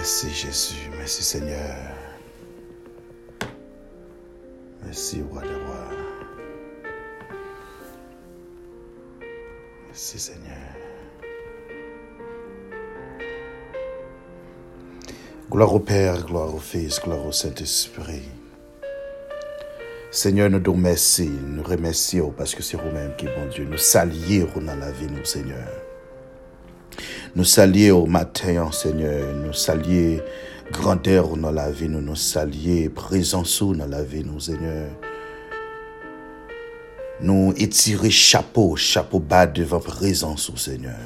Merci Jésus, merci Seigneur. Merci roi de roi. Merci Seigneur. Gloire au Père, gloire au Fils, gloire au Saint-Esprit. Seigneur, nous te remercions, nous remercions parce que c'est vous-même qui est bon Dieu. Nous saluons dans la vie, nous, Seigneur. Nous saluons au matin, Seigneur. Nous saluons grandeur dans la vie, nous nous saluons présence dans la vie, nous, Seigneur. Nous étirons chapeau, chapeau bas devant présence, Seigneur.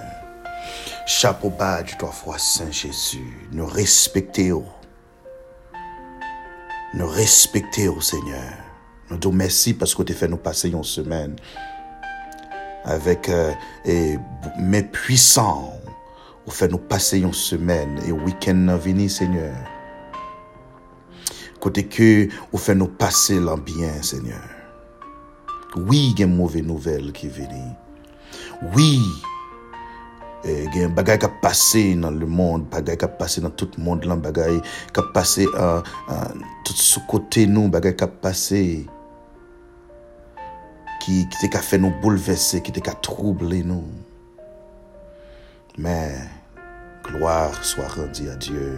Chapeau bas du toi, foi Saint Jésus. Nous respectons. Nous respectons, Seigneur. Nous te merci parce que tu fait nous passer une semaine avec euh, mes puissants. Ou fè nou pase yon semen e wikend nan vini, Seigneur. Kote ke ou fè nou pase lan byen, Seigneur. Oui gen mouve nouvel ki vini. Oui eh, gen bagay ka pase nan le moun, bagay ka pase nan tout moun lan, bagay ka pase uh, uh, tout sou kote nou, bagay ka pase ki, ki te ka fè nou boulevesse, ki te ka trouble nou. Men, gloar swa randi a Diyo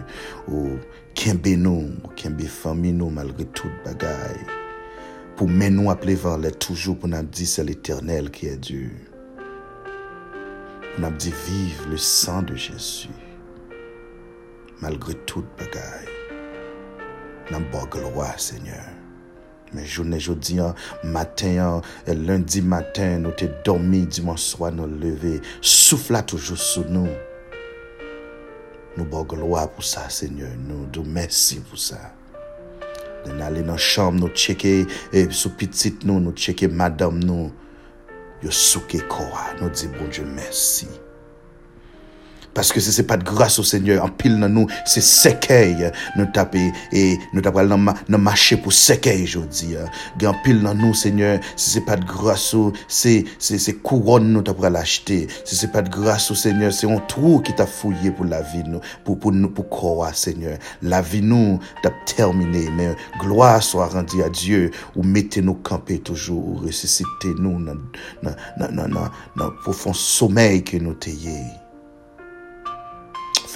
ou kenbe nou, ou kenbe fami nou malre tout bagay. Pou men nou aple van lè toujou pou nan di se l'Eternel ki e Diyo. Pou nan di vive le san de Jesu. Malre tout bagay. Nan bo gloa, Seigneur. Men jounen jodi an, maten an, lundi maten nou te dormi, diman swa nou leve, soufla toujou sou nou. Nou bo gloa pou sa, Seigneur, nou dou mersi pou sa. Den ale nan chanm nou cheke, e sou pitit nou, nou cheke madam nou, yo souke kowa, nou di bon dieu mersi. Parce que ce n'est pas de grâce au Seigneur, en pile dans nous, c'est séqueil. Nous taper et nous taper dans marcher pour séqueil aujourd'hui. En pile dans nous, Seigneur, si n'est pas de grâce au, c'est, c'est, couronne nous t'as l'acheter. Si c'est pas de grâce au Seigneur, c'est un trou qui t'a fouillé pour la vie nous, pour, pour nous, pour croire, Seigneur. La vie nous t'a terminé, mais gloire soit rendue à Dieu, ou mettez-nous camper toujours, ou ressuscitez-nous dans, dans profond sommeil que nous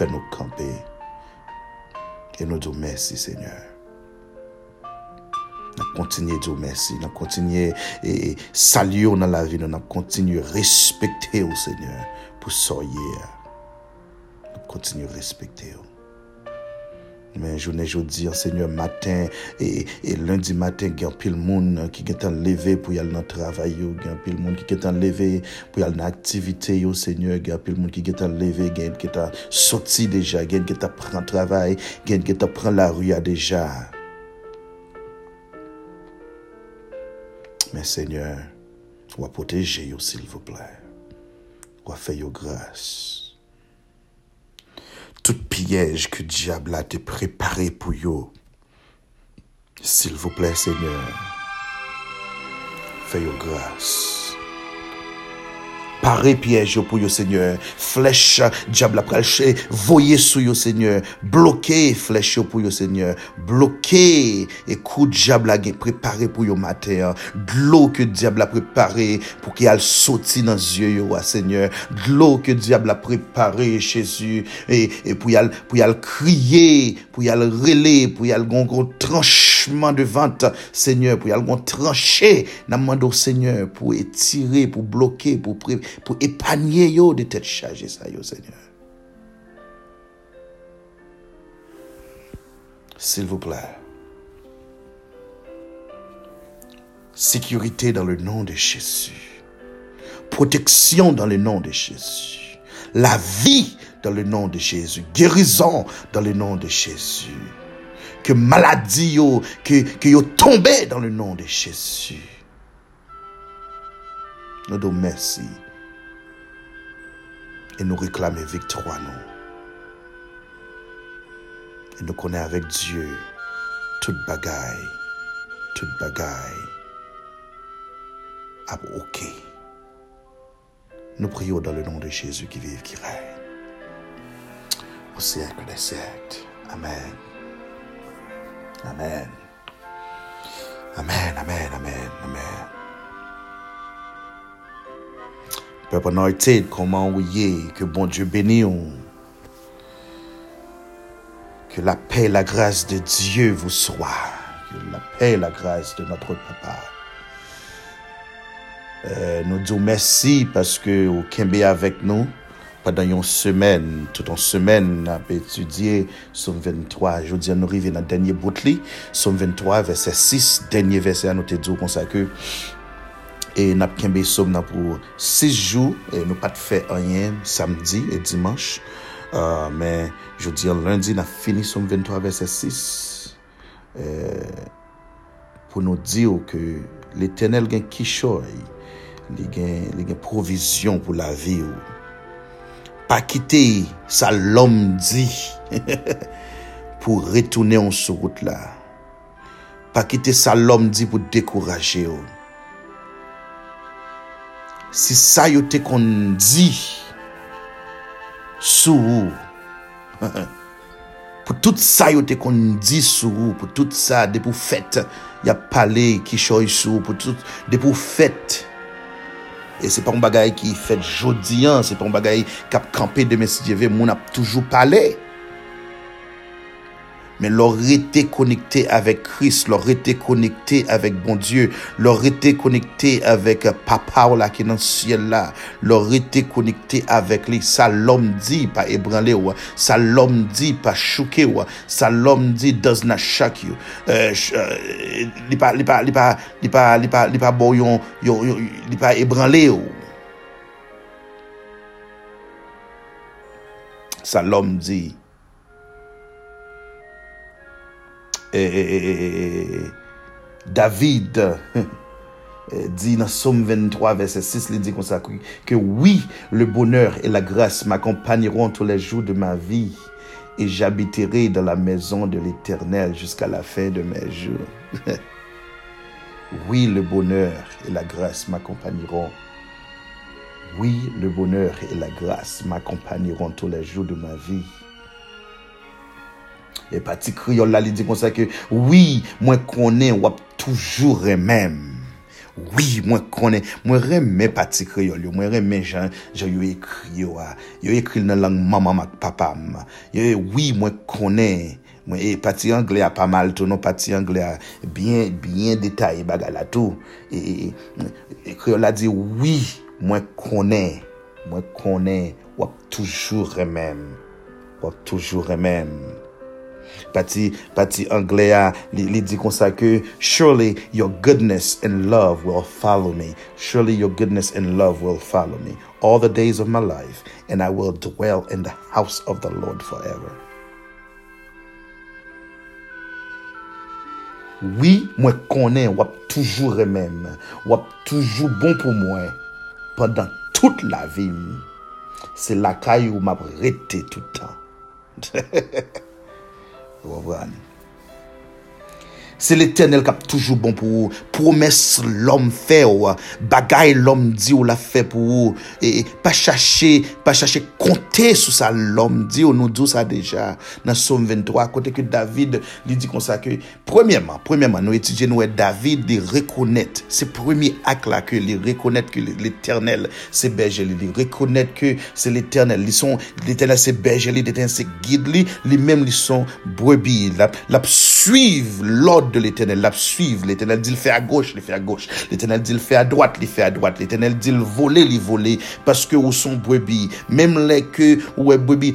fè nou kampe e nou djou mersi, Seigneur. Nan kontinye djou mersi, nan kontinye e, salyo nan la vi, nan kontinye respekte ou, Seigneur, pou soye. Nan kontinye respekte ou. A pile monde qui est levé pour y aller le travail, il y a pile monde qui est levé pour y aller dans l'activité, Seigneur, il y a pile monde qui est levé, il y a qui est sorti déjà, a qui le travail, a qui pris la rue déjà. Mais Seigneur, va protéger, s'il vous plaît. Va faire grâce piège que diable a te préparé pour vous. S'il vous plaît, Seigneur, fais grâce. Paré piège pour yo Seigneur. Flèche diable après voyez sous yo Seigneur. Bloqué flèche pour yo Seigneur. Bloqué et coup diable a préparé pour yo matin. Glou que diable a préparé pour qu'il aille sauter dans les yeux yo Seigneur. Glou que diable a préparé Jésus et, et pour y aller pour y crier, pour y aller reler, pour y aller gros tranchement de vente Seigneur, pour y aller trancher. N'a Seigneur pour étirer, pour bloquer, pour pour épargner yo de tête chargée ça yo Seigneur. S'il vous plaît. Sécurité dans le nom de Jésus. Protection dans le nom de Jésus. La vie dans le nom de Jésus. Guérison dans le nom de Jésus. Que maladie yo, que, que yo dans le nom de Jésus. Nous nous merci et nous réclamer victoire, nous. Et nous connaissons avec Dieu toute bagaille, toute bagaille. Ah, ok. Nous prions dans le nom de Jésus qui vive, qui règne au siècle des siècles. Amen. Amen. Amen, amen, amen, amen. Pep anoyted, koman ou ye, ke bon Diyo beni ou. Que la paix et la grâce de Dieu vous soient. Que la paix et la grâce de notre papa. Euh, nous disons merci parce que vous êtes avec nous pendant une semaine. Toute une semaine, on a étudié Somme 23. Je dis, nous arrivons dans le dernier bout de Somme 23, verset 6, dernier verset à nous te dire comme ça que E nap kenbe som nan pou 6 jou, e nou pat fe anyen samdi e dimanche. Uh, men, jodi an lundi, nap fini som 23 verset 6. E, euh, pou nou diyo ke l'Eternel gen kishoy, li gen, gen provizyon pou la vi ou. Pa kite sa l'om di pou retounen an sou gout la. Pa kite sa l'om di pou dekouraje ou. si sa yo te kon di sou ou. pou tout sa yo te kon di sou ou, pou tout sa de pou fèt, ya pale ki choy sou, pou tout de pou fèt. E se pa m bagay ki fèt jodi an, se pa m bagay kap kampe de mesi dieve, moun ap toujou pale. Men lor rete konekte avek Kris, lor rete konekte avek bon Diyo, lor rete konekte avek euh, papa ou la ki nan siel la, lor rete konekte avek li. Sa lom di pa ebranle ou, sa lom di pa chouke ou, sa lom di does not shock you. Euh, euh, li pa, li pa, li pa, li pa, li pa, li pa bo yon, yon, yon, li pa ebranle ou. Sa lom di. David dit dans Somme 23, verset 6, il dit ça, que oui, le bonheur et la grâce m'accompagneront tous les jours de ma vie et j'habiterai dans la maison de l'Éternel jusqu'à la fin de mes jours. oui, le bonheur et la grâce m'accompagneront. Oui, le bonheur et la grâce m'accompagneront tous les jours de ma vie E pati kriol la li di kon sa ke, Oui, mwen konen wap toujou remem. Oui, mwen konen, mwen reme pati kriol yo, mwen reme jan, jan yo ekri yo a. Yo ekri nan lang mamam ak papam. Yo, oui, mwen konen. Mwen e pati Angle a pa mal tou, non pati Angle a bien, bien detay baga la tou. E, e, e kriol la di, Oui, mwen konen. Mwen konen wap toujou remem. Wap toujou remem. Pati, pati Anglea li, li di konsa ke, Surely your goodness and love will follow me. Surely your goodness and love will follow me. All the days of my life. And I will dwell in the house of the Lord forever. Oui, mwen konen wap toujou remem. Wap toujou bon pou mwen. Pendan tout la vim. Se lakay ou map rete toutan. هو 干 Se l'Eternel kap toujou bon pou ou. Promes l'om fe ou. Bagay l'om di ou la fe pou ou. E pa chache, pa chache konte sou sa l'om di ou. Nou di ou sa deja. Nan som 23, kote ke David li di konsa ke. Premièman, premièman nou etidye nou e David li rekonnet. Se premi ak la ke li rekonnet ke l'Eternel se beje li. Li rekonnet ke se l'Eternel. Li son, l'Eternel se beje li, l'Eternel se guide li. Li mem li son brebi. L'absolu. suiv l'od de l'Eternel, l'ap suiv, l'Eternel di l'fè a goch, l'fè a goch, l'Eternel di l'fè a doat, l'fè a doat, l'Eternel di l'volé, l'volé, paske ou son bwebi, mèm lè ke ou e bwebi,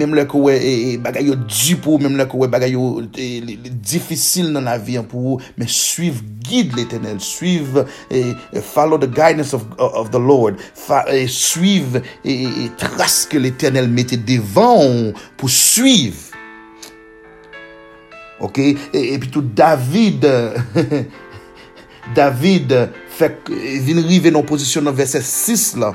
mèm lè ke ou e bagay yo djipou, mèm lè ke ou e bagay yo difisil nan la vi an pou ou, mè suiv guide l'Eternel, suiv, follow the guidance of, of the Lord, suiv, traske l'Eternel mette devan pou suiv, Ok? E, e pi tout David, David, fek, vin rive nan posisyon nan verset 6 la,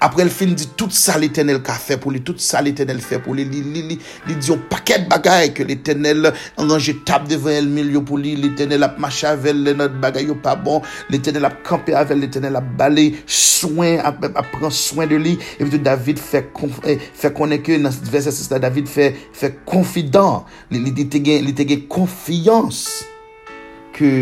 Apre el fin di tout sa l'Etenel ka fe pou li, tout sa l'Etenel fe pou li, li, li, li, li di yon paket bagay ke l'Etenel anranje tab devan el milyo pou li, l'Etenel ap mache avel, le not bagay yo pa bon, l'Etenel ap kampe avel, l'Etenel ap bale, soin, ap, ap pren soin de li, epi tout David fe, eh, fe koneke nan verset 6 la, David fe, fe konfidan, li, li, li te gen, li te gen konfiyans ke...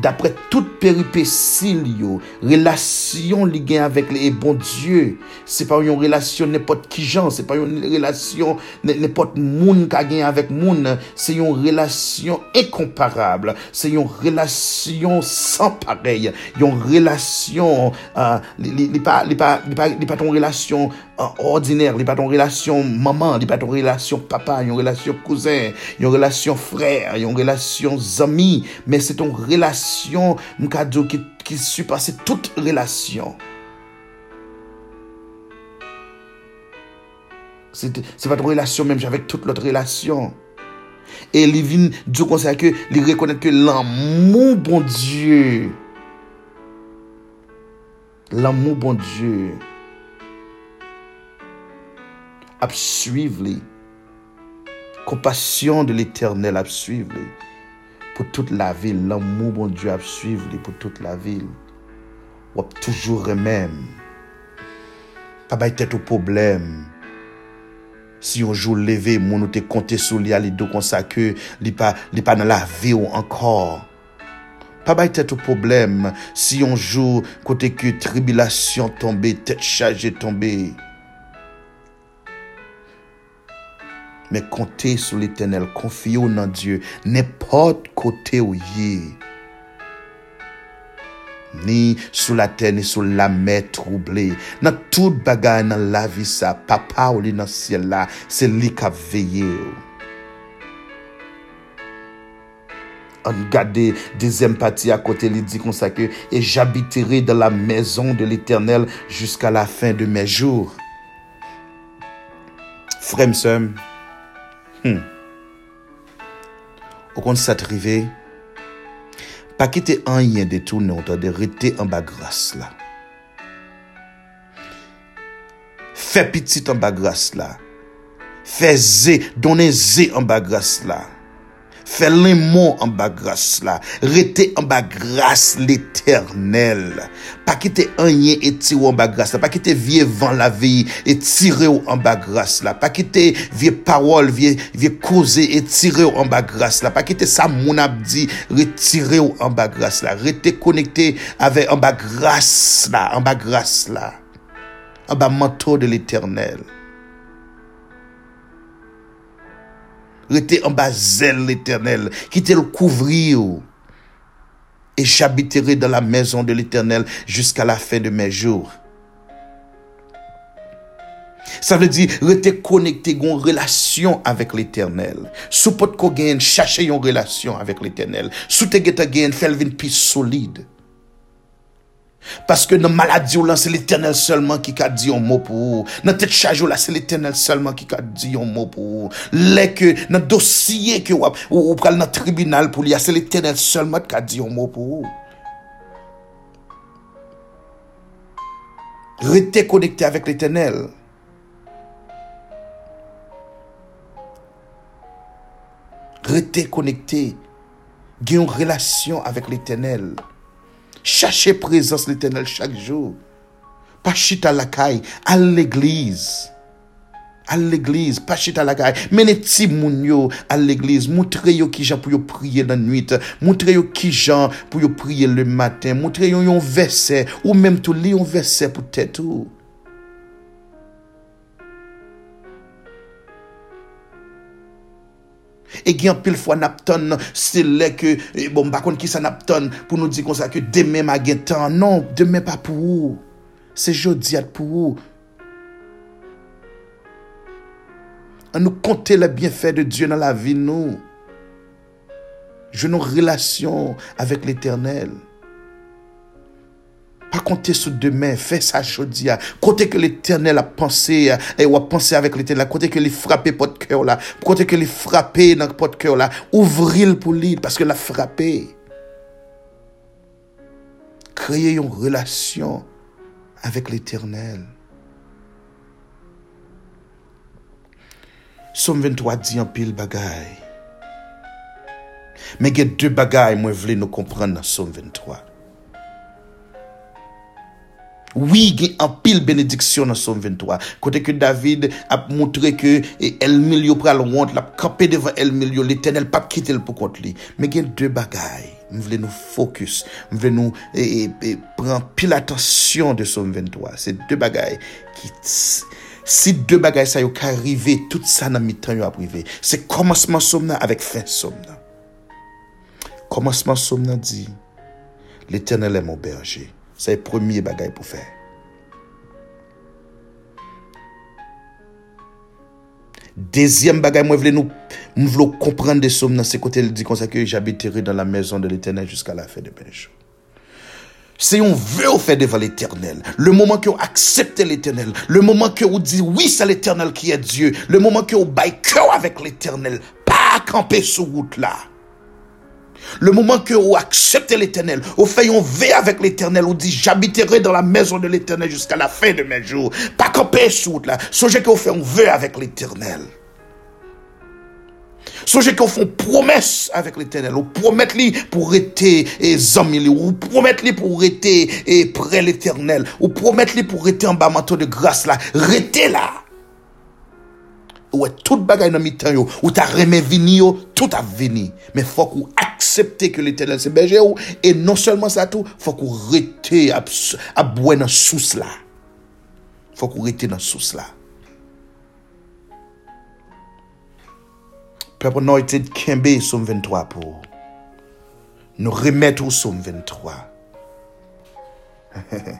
Dapre tout peripesil yo, relasyon li gen avèk le e bon Diyo. Se pa yon relasyon nepot ki jan, se pa yon relasyon nepot moun ka gen avèk moun. Se yon relasyon ekomparable, se yon relasyon san parey. Yon relasyon, uh, li, li, li pa, pa, pa ton relasyon ordinaire, il pas ton relation maman, il pas ton relation papa, une relation cousin, une relation frère, une relation ami, mais c'est ton relation mkado qui qui surpasse toute relation. C'est votre relation même avec toute l'autre relation. Et il vient dire comme ça que il reconnaît que l'amour bon Dieu, l'amour bon ap suiv li. Kompasyon de l'Eternel ap suiv li. Pou tout la vil, l'amou bon Diyo ap suiv li pou tout la vil. Wap toujou remèm. Pa bay tèt ou problem. Si yon jou leve, moun ou te konte sou li a li do konsa ke li pa, li pa nan la vi ou ankor. Pa bay tèt ou problem si yon jou kote ke tribilasyon tombe, tèt chaje tombe. men konte sou l'Eternel, konfiyo nan Diyo, nepot kote ou ye. Ni sou la ten, ni sou la mer trouble, nan tout bagay nan la vi sa, papa ou li nan siel la, se li ka veye ou. An gade, dezem pati akote li di konsa ke, e j'abitere de la mezon de l'Eternel, jiska la fin de me jour. Fremsem, Hmm. Ou kon sa trive, pa ki te an yen detounen ou ta de rete an ba gras la. Fè pitit an ba gras la. Fè zè, donè zè an ba gras la. Fè lèmon an ba grâs la. Rete an ba grâs l'éternel. Pa kite anye eti ou an ba grâs la. Pa kite vie van la veyi etire ou an ba grâs la. Pa kite vie parol, vie, vie koze etire ou an ba grâs la. Pa kite sa moun abdi retire ou an ba grâs la. Rete konekte ave an ba grâs la. An ba grâs la. An ba manto de l'éternel. rete an ba zel l'Eternel, ki te l'kouvri yo, et j'habiterai dans la maison de l'Éternel jusqu'à la fin de mes jours. Ça veut dire, rester connecté une relation avec l'Éternel. Sous pot qu'on gagne, chercher une relation avec l'Éternel. Sous te gagne, faire une piste solide. Paske nan maladi ou lan se l'Eternel selman ki ka di yon mou pou ou. Nan tet chaj ou la se l'Eternel selman ki ka di yon mou pou ou. Lè ke nan dosye ke wap ou, ou pral nan tribunal pou li a se l'Eternel selman ki ka di yon mou pou ou. Rete konekte avèk l'Eternel. Rete konekte. Gen yon relasyon avèk l'Eternel. Cherchez présence l'éternel chaque jour. Pas chita à la caille, à l'église. À l'église, pas chita à la caille. Menez ti moun à l'église. Montrez yo qui gens pour yo prier la nuit. Montrez yo qui gens pour yo prier le matin. Montrez yo yon verset. Ou même tout li yon verset pour tête ou. E gen pil fwa nap ton, se lè ke, e, bon bakon ki sa nap ton, pou nou di kon sa ke demè ma gen tan. Non, demè pa pou ou. Se jodi at pou ou. An nou konte le bienfè de Diyo nan la vi nou. Je nou relasyon avèk l'Eternel. Pa konte sou demen, fe sa chodi ya. Kote ke l'Eternel a panse eh, ya, e wap panse avèk l'Eternel la. Kote ke li frape pot kèw la. Kote ke li frape nan pot kèw la. Ouvril pou li, paske la frape. Kreye yon relasyon avèk l'Eternel. Som 23 di an pil bagay. Men gen dè bagay mwen vle nou kompran nan som 23. Oui, gen apil benediksyon nan som 23. Kote ke David ap moutre ke eh, el milyo pral want, lap kapè devan el milyo, l'Eternel pap kite l pou kont li. Men gen dè bagay, m vle nou fokus, m vle nou e, eh, e, eh, pran pil atensyon de som 23. Se dè bagay ki... Tss. Si dè bagay sa yo ka rive, tout sa nan mitan yo ap rive. Se komanseman som nan avèk fin som nan. Komanseman som nan di, l'Eternel è mon berje. C'est le premier bagaille pour faire. Deuxième bagaille, moi, je nous, voulais comprendre des sommes c'est côté, il dit comme ça que j'habiterai dans la maison de l'éternel jusqu'à la fin de mes jours. C'est un vœu fait devant l'éternel. Le moment que vous acceptez l'éternel. Le moment que vous dites oui, c'est l'éternel qui est Dieu. Le moment que vous baillez cœur avec l'éternel. Pas camper sur route là. Le moment que vous acceptez l'éternel, vous faites un vœu avec l'éternel, vous dites j'habiterai dans la maison de l'éternel jusqu'à la fin de mes jours. Pas camper route là. Songez que vous un vœu avec l'éternel. Songez qu'on fait une promesse avec l'éternel. Ou promettre lui pour rester et amis, ou promettre lui pour rester et près l'éternel. Ou promettre lui pour rester en bas manteau de grâce là. Rester là. wè tout bagay nan mitan yo, ou ta reme vini yo, tout ap vini. Men fòk ou aksepte ke l'Eternel se beje ou, e non selman sa tou, fòk ou rete ap wè nan sous la. Fòk ou rete nan sous la. Pèpè nou ete kembe soum 23 pou. Nou remet ou soum 23. He he he.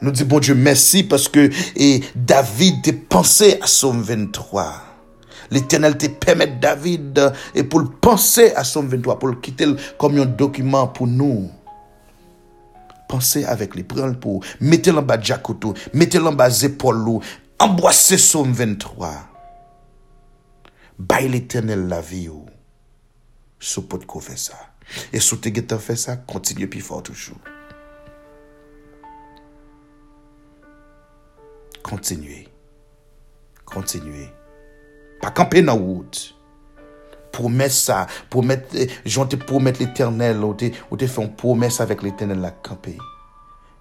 Nous disons bon Dieu merci parce que et David pensé à somme 23. L'éternel te permet David et pour le penser à somme 23, pour le quitter comme un document pour nous. Pensez avec les prendre pour mettez-le en bas Jacoto, mettez-le en bas épaules, embrassez somme 23. Bay l'éternel la vie ou. Sou pot ko fè sa. E sou te getan fè sa, kontinye pi fort toujou. Kontinye. Kontinye. Pa kampe nan wout. Promet sa. Promet, jante promet l'éternel. Ou te, ou te fè un promes avèk l'éternel la kampe.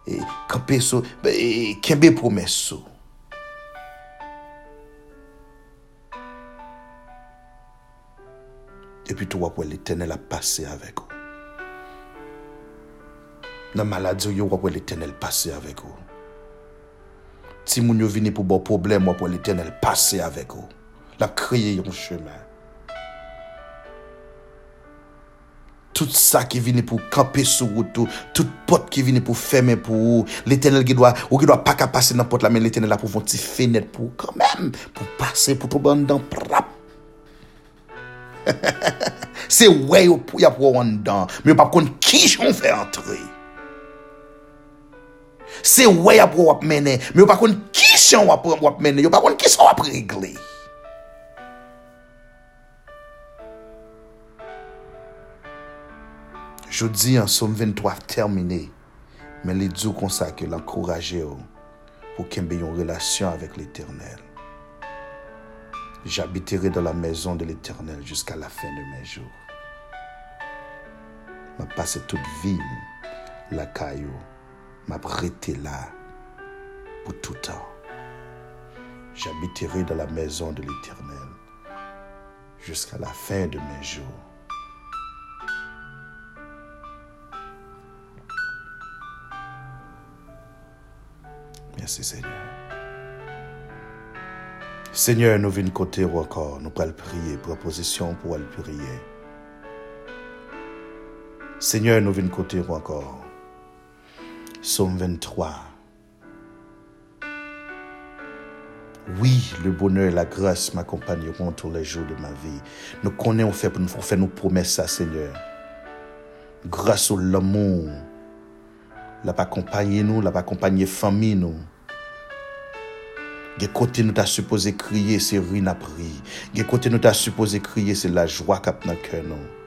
E kampe sou. E kembe promes sou. Et puis toi, pour l'éternel a passé avec vous. Dans la maladie, vous l'éternel passer avec vous. Ti moun yo vini pou bo problem wap wale tenel pase avek ou. La kriye yon chemen. Tout sa ki vini pou kampe sou woutou. Tout pot ki vini pou feme pou ou. L'Eternel ki dwa, ou ki dwa pa ka pase nan pot la. Men l'Eternel la pou fon ti fenet pou ou. Kanmem, pou pase pou tou ban dan prap. Se wey yo pou ya pou an dan. Men yo pa kon ki joun fe antre. Se wè ya pou wap mène Me yo pa kon ki chan wap mène Yo pa kon ki chan wap regle. Jodi an som 23 termine Men li djou konsa ke l'ankoraje yo Pou kembe yon relasyon avèk l'Eternel J'habiterai dans la maison de l'Éternel jusqu'à la fin de mes jours. M'a passé toute vie, la caillou, m'a là pour tout temps. J'habiterai dans la maison de l'Éternel jusqu'à la fin de mes jours. Merci Seigneur. Seigneur, nous venons côté encore, nous pourrons prier, proposition pour le prier. Seigneur, nous venons côté encore. Somme 23. Oui, le bonheur et la grâce m'accompagneront tous les jours de ma vie. Nous connaissons fait nous faire nos promesses à Seigneur. Grâce au l'amour, l'a accompagné nous, l'a accompagné famille nous. Ge kote nou ta supposé crier, c'est ruine à prix. Ge kote nou ta supposé crier, c'est la joie kap nan cœur nou.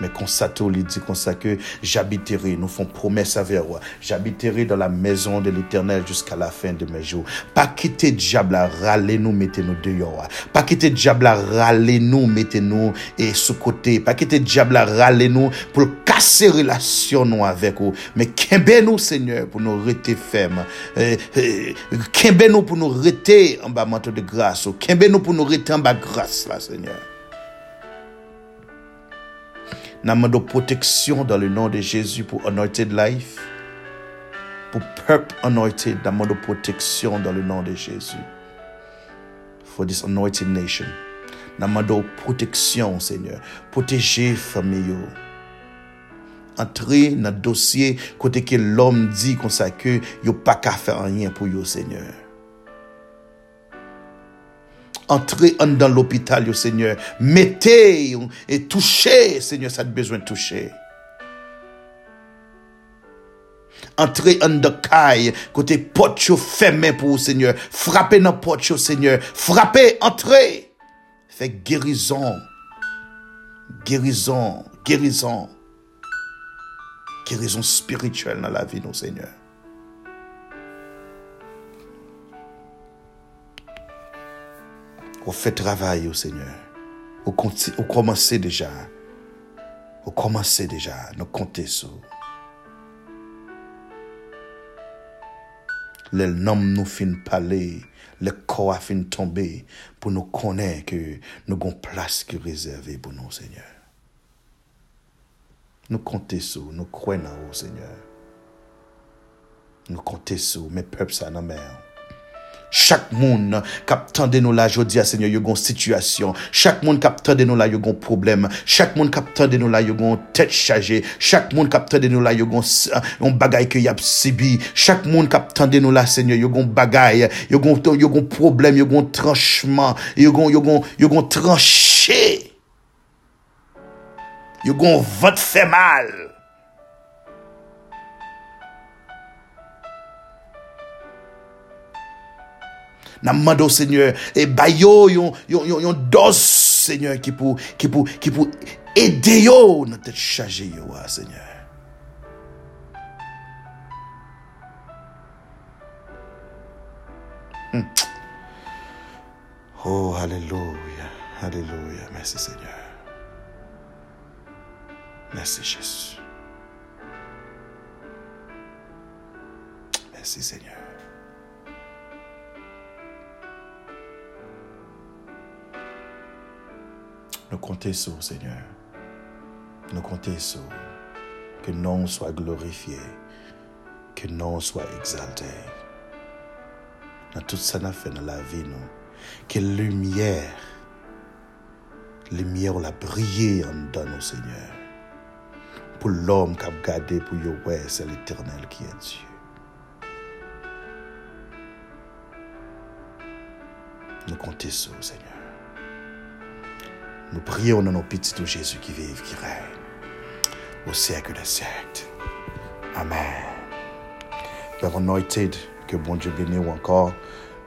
Mais constato, il dit comme ça que j'habiterai, nous font promesse avec moi. J'habiterai dans la maison de l'éternel jusqu'à la fin de mes jours. Pas quitter diable à râler nous, mettez-nous dehors. Pas quitter diable à râler nous, mettez-nous et sous côté. Pas quitter diable à râler nous pour casser relation avec vous. Mais qu'embé nous, Seigneur, pour nous rester fermes? Qu'embé nous pour nous rester en bas manteau de grâce? Qu'embé nous pour nous rester en bas grâce, là, Seigneur? nan mando proteksyon dan le nan de Jezu pou anointed life. Pou pep anointed nan mando proteksyon dan le nan de Jezu. For this anointed nation. Nan mando proteksyon, Seigneur. Proteje famiyo. Antre nan dosye kote ke lom di konsa ke yo pa ka fe anyen pou yo, Seigneur. Entrez dans l'hôpital, Seigneur. Mettez et touchez, Seigneur, ça a besoin de toucher. Entrez dans le caille, côté porte fermé pour Seigneur. Frappez dans porte, Seigneur. Frappez, entrez. Faites guérison. Guérison, guérison. Guérison spirituelle dans la vie, nos Seigneur. On fait travail au Seigneur. On, commence déjà. On commence déjà. Nous compter sur. Les noms nous fin parler, le corps a fin tomber pour nous connaître que nous avons place qui réservée pour nous, Seigneur. Nous comptons sur, nous croyons au Seigneur. Nous comptons sur mes peuples, ça, nos mère. Chak moun kap tende nou la jodi a senyo yo gon situasyon Chak moun kap tende nou la yo gon problem Chak moun kap tende nou la yo gon tet chaje Chak moun kap tende nou la yo gon uh, bagay ke yap sibi Chak moun kap tende nou la senyo yo gon bagay Yo gon, yo gon problem, yo gon tranchman Yo gon, yo gon, yo gon tranche Yo gon vot fe mal. Tranché. Il y a un vote fait mal. Namando Seigneur et bayo yon yon yon, yon dos Seigneur qui pour qui pour qui aider yo notre charger yo ah, Seigneur. Hmm. Oh, Alléluia. Alléluia. Merci Seigneur. Merci Jésus. Merci Seigneur. Nous comptons sur, Seigneur. Nous comptons sur que nom soit glorifié, que nom soit exalté. Dans tout ça, nous fait dans la vie, nous. Que lumière, lumière, la briller en dans nous, Seigneur. Pour l'homme qui a gardé pour ouais, c'est l'éternel qui est Dieu. Nous comptons sur, Seigneur. Nous prions dans nos petits de Jésus qui vive, qui règne au siècle des siècles. Amen. Père anointed, que bon Dieu bénisse encore.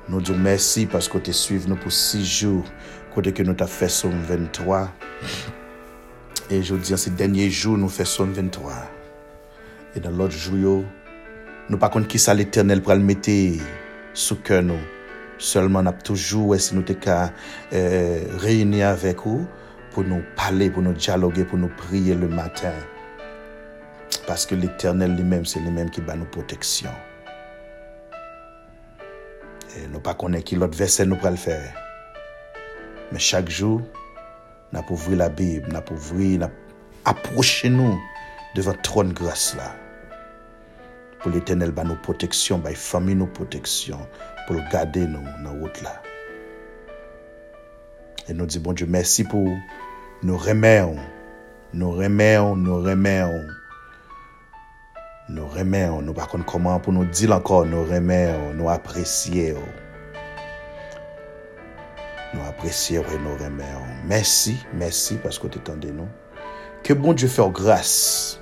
Nous disons merci parce que tu suivi nous pour six jours, côté que nous t'as fait son 23. Et je dis, ces derniers jours, nous faisons 23. Et dans l'autre jour, nous pas contre qui ça l'éternel pour le mettre sous cœur nous. Seulement, nous toujours, si nous euh, réunis avec vous, pour nous parler, pour nous dialoguer, pour nous prier le matin. Parce que l'éternel lui-même, c'est lui-même qui bat nos protections. Et nous pas qui l'autre verset nous le faire. Mais chaque jour, nous avons ouvrir la Bible, nous avons ouvrir, approcher nous devant trône grâce là. Pour l'éternel, bah, nos protections, bah, famille, nos protections, pour garder nous dans route là. Et nous disons, bon Dieu, merci pour nous remercions, nous remercions, nous remercions. Nous remercions, nous ne savons pas comment pour nous dire encore, nous remercions, nous apprécions. Nous apprécions et nous remercions. Merci, merci parce que tu de nous. Que bon Dieu fasse grâce.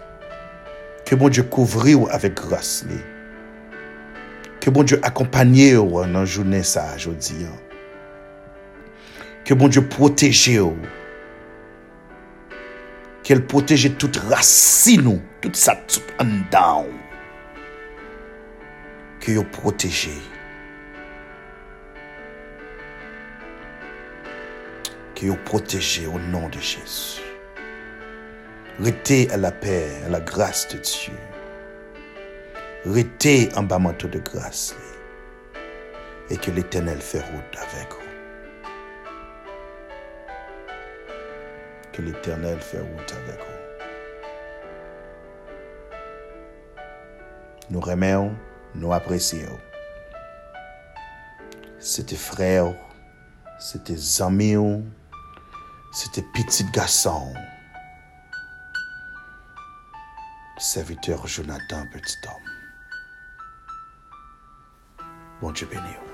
Que bon Dieu couvre avec grâce. Que bon Dieu accompagne dans la journée ça aujourd'hui. Que bon Dieu protège. Qu'elle protège toute racine, toute sa tout en down. Que vous protégez. Que vous protégez au nom de Jésus. Restez à la paix, à la grâce de Dieu. Restez en bas manteau de grâce. Et que l'Éternel fait route avec vous. Que l'Éternel fait route avec vous. Nous remercions, nous apprécions. C'était frère, c'était amis, c'était petit garçon. Serviteur Jonathan, petit homme. won't you be new?